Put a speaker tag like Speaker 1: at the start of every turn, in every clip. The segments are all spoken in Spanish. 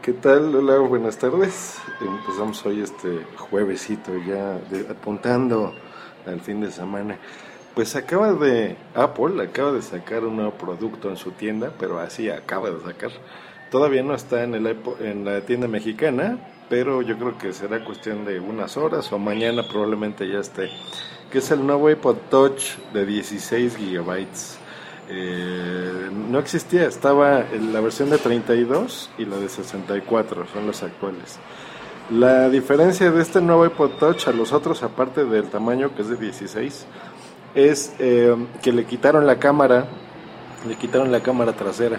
Speaker 1: ¿Qué tal? Hola, buenas tardes. Empezamos hoy este juevesito ya de- apuntando al fin de semana. Pues acaba de Apple acaba de sacar un nuevo producto en su tienda, pero así acaba de sacar. Todavía no está en el en la tienda mexicana, pero yo creo que será cuestión de unas horas o mañana probablemente ya esté. Que es el nuevo iPod Touch de 16 gigabytes. Eh, no existía, estaba la versión de 32 y la de 64, son los actuales. La diferencia de este nuevo iPod Touch a los otros, aparte del tamaño que es de 16, es eh, que le quitaron la cámara, le quitaron la cámara trasera,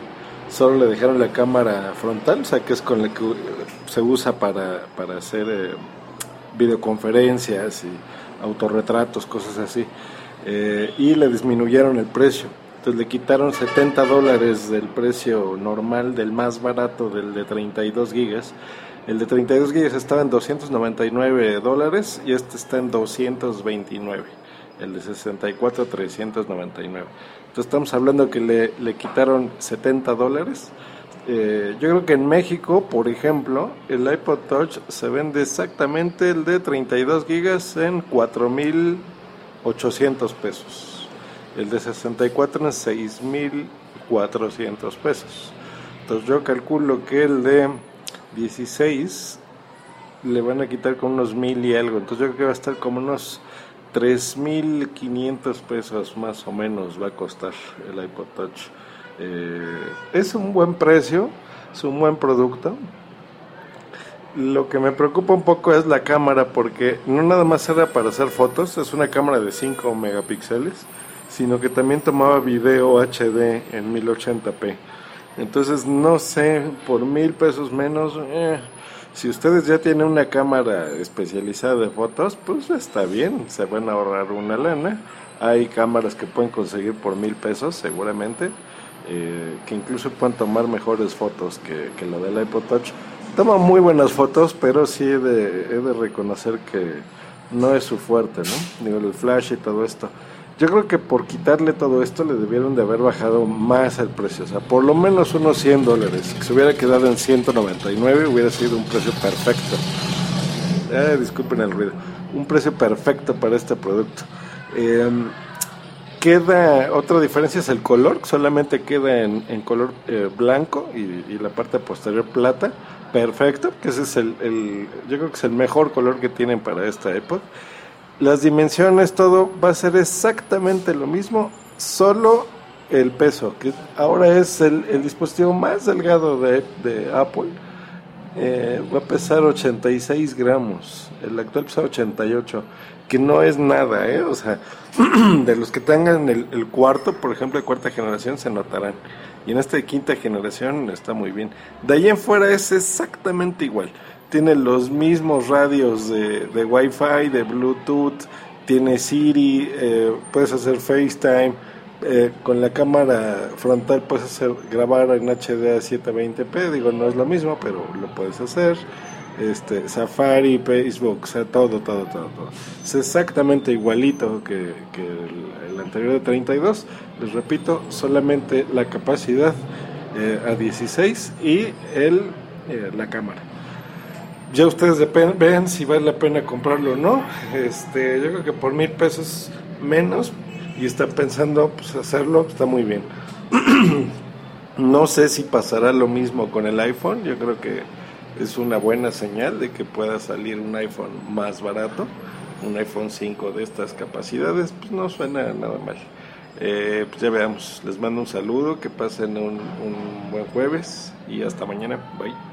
Speaker 1: solo le dejaron la cámara frontal, o sea que es con la que se usa para, para hacer eh, videoconferencias y autorretratos, cosas así, y le disminuyeron el precio. Entonces le quitaron 70 dólares del precio normal, del más barato, del de 32 gigas. El de 32 gigas estaba en 299 dólares y este está en 229. El de 64, 399. Entonces estamos hablando que le, le quitaron 70 dólares. Eh, yo creo que en México, por ejemplo, el iPod Touch se vende exactamente el de 32 gigas en 4.800 pesos. El de 64 en 6.400 pesos. Entonces yo calculo que el de 16 le van a quitar con unos mil y algo. Entonces yo creo que va a estar como unos 3.500 pesos más o menos va a costar el iPod Touch. Eh, es un buen precio, es un buen producto. Lo que me preocupa un poco es la cámara porque no nada más era para hacer fotos, es una cámara de 5 megapíxeles, sino que también tomaba video HD en 1080p. Entonces no sé, por mil pesos menos, eh, si ustedes ya tienen una cámara especializada de fotos, pues está bien, se van a ahorrar una lana. Hay cámaras que pueden conseguir por mil pesos seguramente, eh, que incluso pueden tomar mejores fotos que, que la del iPod Touch. Toma muy buenas fotos, pero sí he de, de reconocer que no es su fuerte, ¿no? Digo, el flash y todo esto. Yo creo que por quitarle todo esto le debieron de haber bajado más el precio, o sea, por lo menos unos 100 dólares. Si se hubiera quedado en 199 hubiera sido un precio perfecto. Eh, disculpen el ruido. Un precio perfecto para este producto. Eh, queda, otra diferencia es el color, solamente queda en, en color eh, blanco y, la parte posterior plata. Perfecto, que ese es el, el, yo creo que es el mejor color que tienen para esta iPod. Las dimensiones, todo va a ser exactamente lo mismo, solo el peso, que ahora es el, el dispositivo más delgado de, de Apple. Eh, va a pesar 86 gramos, el actual pesa 88, que no es nada, ¿eh? O sea, de los que tengan el, el, cuarto, por ejemplo, de cuarta generación, se notarán. Y en esta de quinta generación está muy bien. De ahí en fuera es exactamente igual. Tiene los mismos radios de, de Wi-Fi, de Bluetooth, tiene Siri, eh, puedes hacer FaceTime. Eh, con la cámara frontal puedes hacer grabar en HD a 720p, digo no es lo mismo, pero lo puedes hacer. Este, Safari, Facebook, o sea, todo, todo, todo, todo. Es exactamente igualito que, el, el, anterior de 32. Les repito, solamente la capacidad eh, a 16 y el, eh, la cámara. Ya ustedes ven si vale la pena comprarlo o no. Este, yo creo que por mil pesos menos y están pensando pues, hacerlo, está muy bien. no sé si pasará lo mismo con el iPhone, yo creo que es una buena señal de que pueda salir un iPhone más barato, un iPhone 5 de estas capacidades, pues no suena nada mal. Eh, pues ya veamos, les mando un saludo, que pasen un, un buen jueves y hasta mañana, bye.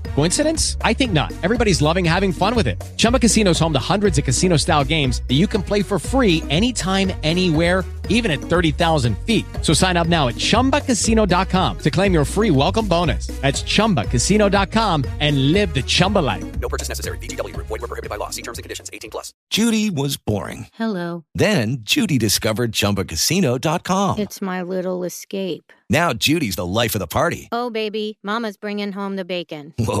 Speaker 2: Coincidence? I think not. Everybody's loving having fun with it. Chumba Casino is home to hundreds of casino style games that you can play for free anytime, anywhere, even at 30,000 feet. So sign up now at chumbacasino.com to claim your free welcome bonus. That's chumbacasino.com and live the Chumba life.
Speaker 3: No purchase necessary. VGW Group. Void were prohibited by law. See terms and conditions. 18 plus.
Speaker 4: Judy was boring.
Speaker 5: Hello.
Speaker 4: Then Judy discovered ChumbaCasino.com.
Speaker 5: It's my little escape.
Speaker 4: Now Judy's the life of the party.
Speaker 5: Oh, baby, Mama's bringing home the bacon.
Speaker 4: Whoa,